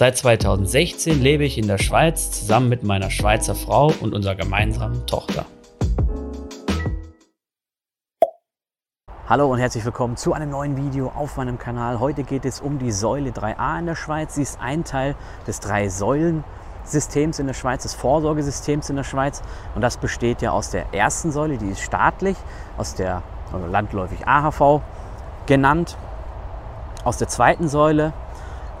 Seit 2016 lebe ich in der Schweiz zusammen mit meiner Schweizer Frau und unserer gemeinsamen Tochter. Hallo und herzlich willkommen zu einem neuen Video auf meinem Kanal. Heute geht es um die Säule 3a in der Schweiz. Sie ist ein Teil des Drei-Säulen-Systems in der Schweiz, des Vorsorgesystems in der Schweiz. Und das besteht ja aus der ersten Säule, die ist staatlich, aus der also landläufig AHV genannt. Aus der zweiten Säule,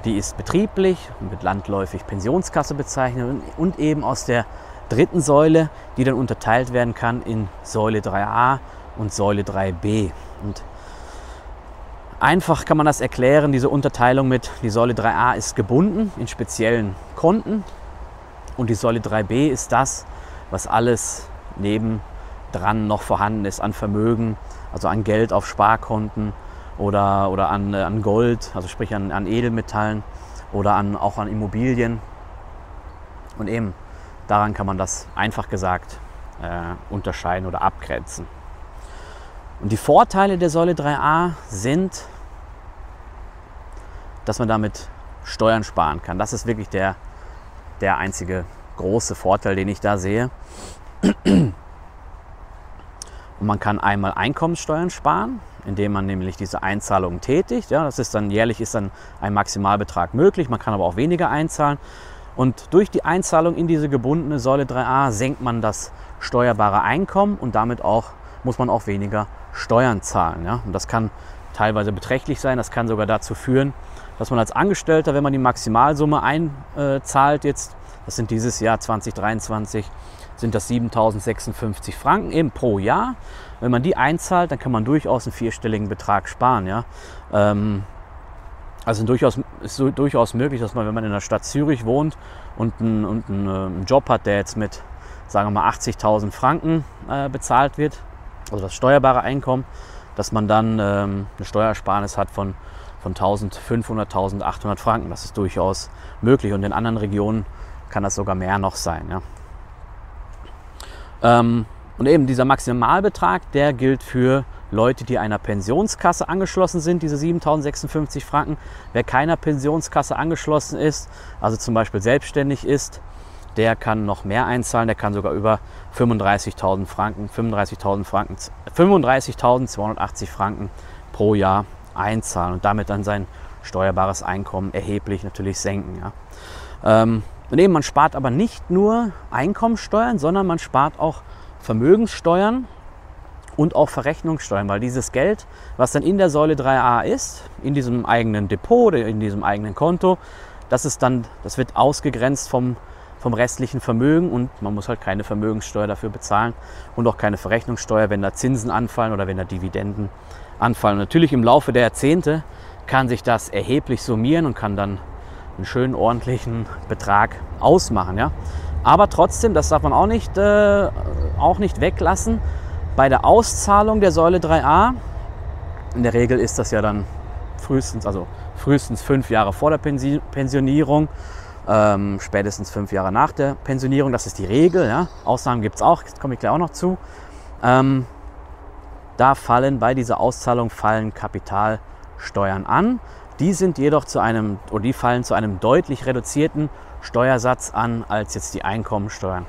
die ist betrieblich, mit landläufig Pensionskasse bezeichnet. Und eben aus der dritten Säule, die dann unterteilt werden kann in Säule 3a und Säule 3b. Und einfach kann man das erklären, diese Unterteilung mit, die Säule 3a ist gebunden in speziellen Konten und die Säule 3b ist das, was alles nebendran noch vorhanden ist an Vermögen, also an Geld auf Sparkonten oder, oder an, äh, an Gold, also sprich an, an Edelmetallen oder an, auch an Immobilien. Und eben daran kann man das einfach gesagt äh, unterscheiden oder abgrenzen. Und die Vorteile der Säule 3a sind, dass man damit Steuern sparen kann. Das ist wirklich der, der einzige große Vorteil, den ich da sehe. Und man kann einmal Einkommenssteuern sparen, indem man nämlich diese Einzahlungen tätigt. Ja, das ist dann jährlich ist dann ein Maximalbetrag möglich. Man kann aber auch weniger einzahlen. Und durch die Einzahlung in diese gebundene Säule 3a senkt man das steuerbare Einkommen und damit auch muss man auch weniger Steuern zahlen. Ja? Und das kann teilweise beträchtlich sein. Das kann sogar dazu führen, dass man als Angestellter, wenn man die Maximalsumme einzahlt, jetzt, das sind dieses Jahr 2023, sind das 7.056 Franken eben pro Jahr. Wenn man die einzahlt, dann kann man durchaus einen vierstelligen Betrag sparen. Ja? Ähm, also durchaus, ist durchaus möglich, dass man, wenn man in der Stadt Zürich wohnt und einen, und einen, äh, einen Job hat, der jetzt mit, sagen wir mal, 80.000 Franken äh, bezahlt wird, also das steuerbare Einkommen, dass man dann ähm, eine Steuersparnis hat von, von 1500, 1800 Franken. Das ist durchaus möglich und in anderen Regionen kann das sogar mehr noch sein. Ja. Ähm, und eben dieser Maximalbetrag, der gilt für Leute, die einer Pensionskasse angeschlossen sind, diese 7056 Franken. Wer keiner Pensionskasse angeschlossen ist, also zum Beispiel selbstständig ist, der kann noch mehr einzahlen, der kann sogar über 35.000 Franken, 35.000 Franken, 35.280 Franken pro Jahr einzahlen und damit dann sein steuerbares Einkommen erheblich natürlich senken. Ja. Ähm, und eben, man spart aber nicht nur Einkommensteuern, sondern man spart auch Vermögenssteuern und auch Verrechnungssteuern, weil dieses Geld, was dann in der Säule 3a ist, in diesem eigenen Depot oder in diesem eigenen Konto, das, ist dann, das wird ausgegrenzt vom vom restlichen Vermögen und man muss halt keine Vermögenssteuer dafür bezahlen und auch keine Verrechnungssteuer, wenn da Zinsen anfallen oder wenn da Dividenden anfallen. Und natürlich im Laufe der Jahrzehnte kann sich das erheblich summieren und kann dann einen schönen ordentlichen Betrag ausmachen. Ja? Aber trotzdem, das darf man auch nicht, äh, auch nicht weglassen, bei der Auszahlung der Säule 3a, in der Regel ist das ja dann frühestens, also frühestens fünf Jahre vor der Pensionierung ähm, spätestens fünf Jahre nach der Pensionierung. Das ist die Regel. Ja. Ausnahmen gibt es auch, das komme ich gleich auch noch zu. Ähm, da fallen bei dieser Auszahlung fallen Kapitalsteuern an. Die sind jedoch zu einem, oder die fallen zu einem deutlich reduzierten Steuersatz an als jetzt die Einkommensteuern.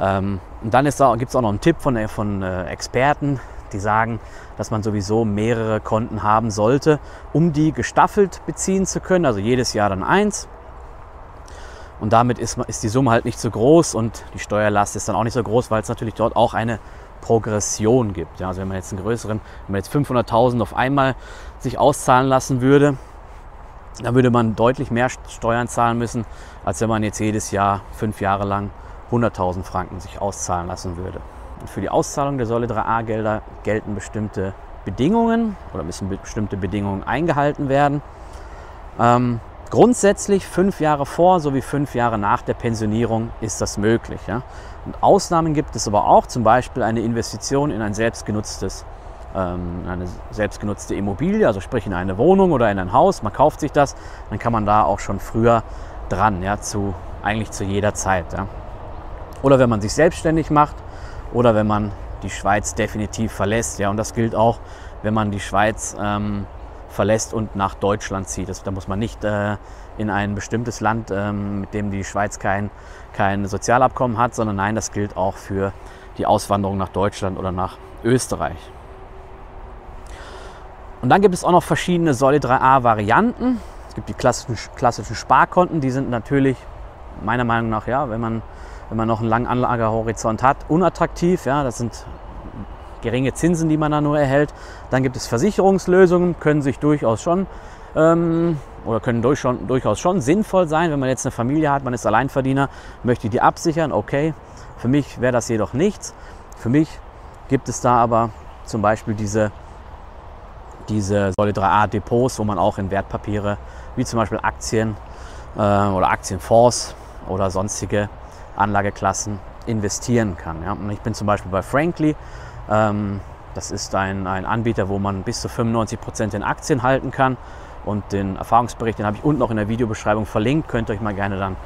Ähm, und dann gibt es auch noch einen Tipp von, von äh, Experten, die sagen, dass man sowieso mehrere Konten haben sollte, um die gestaffelt beziehen zu können. Also jedes Jahr dann eins. Und damit ist, ist die Summe halt nicht so groß und die Steuerlast ist dann auch nicht so groß, weil es natürlich dort auch eine Progression gibt. Ja, also wenn man jetzt einen größeren, wenn man jetzt 500.000 auf einmal sich auszahlen lassen würde, dann würde man deutlich mehr Steuern zahlen müssen, als wenn man jetzt jedes Jahr fünf Jahre lang 100.000 Franken sich auszahlen lassen würde. Und für die Auszahlung der Säule 3a-Gelder gelten bestimmte Bedingungen oder müssen bestimmte Bedingungen eingehalten werden. Ähm, Grundsätzlich fünf Jahre vor sowie fünf Jahre nach der Pensionierung ist das möglich. Ja? Und Ausnahmen gibt es aber auch, zum Beispiel eine Investition in ein selbstgenutztes ähm, eine selbstgenutzte Immobilie, also sprich in eine Wohnung oder in ein Haus, man kauft sich das, dann kann man da auch schon früher dran, ja, zu, eigentlich zu jeder Zeit. Ja. Oder wenn man sich selbstständig macht oder wenn man die Schweiz definitiv verlässt. Ja, und das gilt auch, wenn man die Schweiz ähm, verlässt und nach Deutschland zieht. Das, da muss man nicht äh, in ein bestimmtes Land, ähm, mit dem die Schweiz kein, kein Sozialabkommen hat, sondern nein, das gilt auch für die Auswanderung nach Deutschland oder nach Österreich. Und dann gibt es auch noch verschiedene Säule 3a-Varianten. Es gibt die klassischen, klassischen Sparkonten, die sind natürlich meiner Meinung nach, ja, wenn man, wenn man noch einen langen Anlagehorizont hat, unattraktiv. Ja, das sind geringe Zinsen, die man da nur erhält. Dann gibt es Versicherungslösungen, können sich durchaus schon ähm, oder können durch schon, durchaus schon sinnvoll sein, wenn man jetzt eine Familie hat, man ist Alleinverdiener, möchte die absichern, okay. Für mich wäre das jedoch nichts. Für mich gibt es da aber zum Beispiel diese diese Säule 3a Depots, wo man auch in Wertpapiere wie zum Beispiel Aktien äh, oder Aktienfonds oder sonstige Anlageklassen investieren kann. Ja. Und ich bin zum Beispiel bei Frankly. Ähm, das ist ein, ein Anbieter, wo man bis zu 95 Prozent in Aktien halten kann. Und den Erfahrungsbericht, den habe ich unten noch in der Videobeschreibung verlinkt. Könnt ihr euch mal gerne dann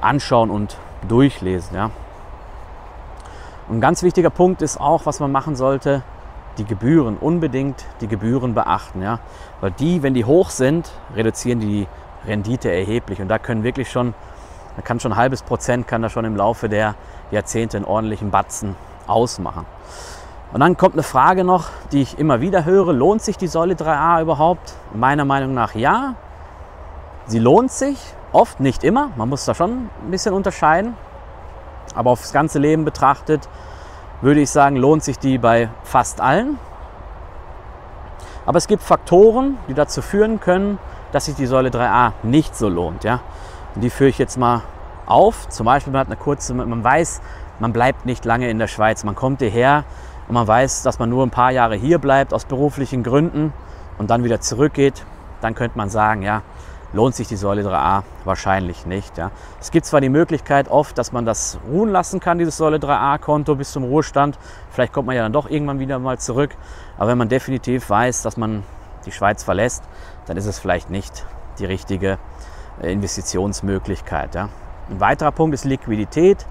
anschauen und durchlesen. Ja. Und ein ganz wichtiger Punkt ist auch, was man machen sollte, die Gebühren, unbedingt die Gebühren beachten. Ja? Weil die, wenn die hoch sind, reduzieren die Rendite erheblich. Und da können wirklich schon, da kann schon ein halbes Prozent, kann da schon im Laufe der Jahrzehnte einen ordentlichen Batzen ausmachen. Und dann kommt eine Frage noch, die ich immer wieder höre, lohnt sich die Säule 3a überhaupt? Meiner Meinung nach ja. Sie lohnt sich, oft nicht immer, man muss da schon ein bisschen unterscheiden. Aber aufs ganze Leben betrachtet würde ich sagen, lohnt sich die bei fast allen. Aber es gibt Faktoren, die dazu führen können, dass sich die Säule 3a nicht so lohnt. Ja? Und die führe ich jetzt mal auf. Zum Beispiel, man hat eine kurze, man weiß, man bleibt nicht lange in der Schweiz. Man kommt hierher und man weiß, dass man nur ein paar Jahre hier bleibt aus beruflichen Gründen und dann wieder zurückgeht. Dann könnte man sagen, ja, lohnt sich die Säule 3a wahrscheinlich nicht. Ja. Es gibt zwar die Möglichkeit oft, dass man das ruhen lassen kann, dieses Säule 3a-Konto bis zum Ruhestand. Vielleicht kommt man ja dann doch irgendwann wieder mal zurück. Aber wenn man definitiv weiß, dass man die Schweiz verlässt, dann ist es vielleicht nicht die richtige Investitionsmöglichkeit. Ja. Ein weiterer Punkt ist Liquidität.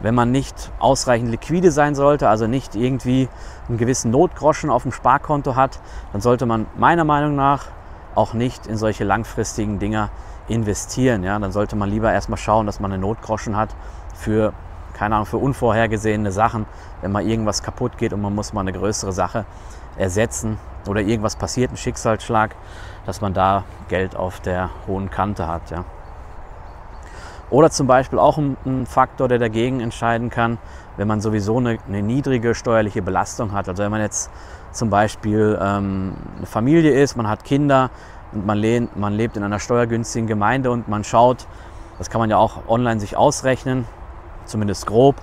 Wenn man nicht ausreichend liquide sein sollte, also nicht irgendwie einen gewissen Notgroschen auf dem Sparkonto hat, dann sollte man meiner Meinung nach auch nicht in solche langfristigen Dinger investieren. Ja? Dann sollte man lieber erstmal schauen, dass man eine Notgroschen hat für, keine Ahnung, für unvorhergesehene Sachen, wenn mal irgendwas kaputt geht und man muss mal eine größere Sache ersetzen oder irgendwas passiert, ein Schicksalsschlag, dass man da Geld auf der hohen Kante hat. Ja? Oder zum Beispiel auch ein, ein, Faktor, der dagegen entscheiden kann, wenn man sowieso eine, eine niedrige steuerliche Belastung hat. Also wenn man jetzt zum Beispiel ähm, eine Familie ist, man hat Kinder und man, lehnt, man lebt in einer steuergünstigen Gemeinde und man schaut, das kann man ja auch online sich ausrechnen, zumindest grob,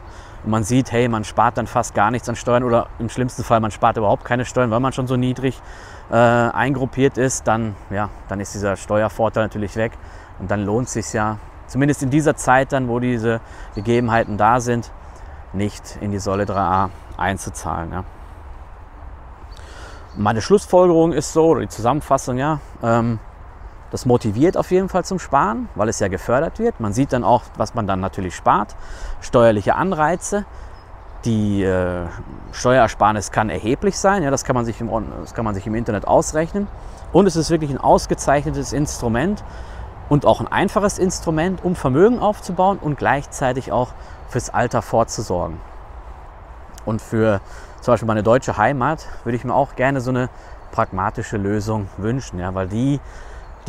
und man sieht, hey, man spart dann fast gar nichts an Steuern oder im schlimmsten Fall, man spart überhaupt keine Steuern, weil man schon so niedrig äh, eingruppiert ist, dann, ja, dann ist dieser Steuervorteil natürlich weg und dann lohnt es sich ja, zumindest in dieser Zeit dann, wo diese Gegebenheiten da sind, nicht in die Säule 3a einzuzahlen. Ja. Meine Schlussfolgerung ist so, oder die Zusammenfassung, ja, ähm, das motiviert auf jeden Fall zum Sparen, weil es ja gefördert wird. Man sieht dann auch, was man dann natürlich spart. Steuerliche Anreize. Die äh, Steuerersparnis kann erheblich sein. Ja, das, kann man sich im, das kann man sich im Internet ausrechnen. Und es ist wirklich ein ausgezeichnetes Instrument und auch ein einfaches Instrument, um Vermögen aufzubauen und gleichzeitig auch fürs Alter vorzusorgen. Und für zum Beispiel meine deutsche Heimat, würde ich mir auch gerne so eine pragmatische Lösung wünschen, ja, weil die,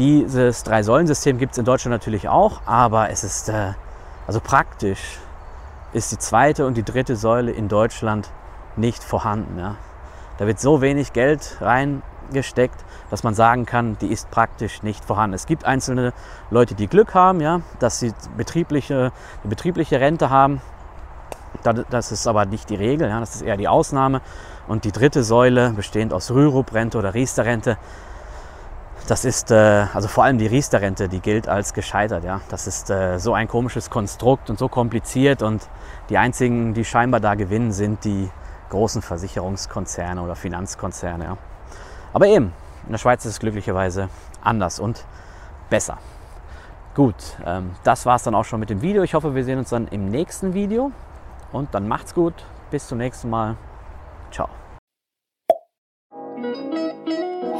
dieses Drei-Säulen-System gibt es in Deutschland natürlich auch, aber es ist, äh, also praktisch ist die zweite und die dritte Säule in Deutschland nicht vorhanden. Ja. Da wird so wenig Geld reingesteckt, dass man sagen kann, die ist praktisch nicht vorhanden. Es gibt einzelne Leute, die Glück haben, ja, dass sie betriebliche, eine betriebliche Rente haben, das ist aber nicht die Regel, ja, das ist eher die Ausnahme. Und die dritte Säule, bestehend aus Rürup-Rente oder Riester-Rente, das ist, äh, also vor allem die Riester-Rente, die gilt als gescheitert. Ja? Das ist äh, so ein komisches Konstrukt und so kompliziert und die einzigen, die scheinbar da gewinnen, sind die großen Versicherungskonzerne oder Finanzkonzerne. Ja? Aber eben, in der Schweiz ist es glücklicherweise anders und besser. Gut, ähm, das war es dann auch schon mit dem Video. Ich hoffe, wir sehen uns dann im nächsten Video und dann macht's gut. Bis zum nächsten Mal. Ciao.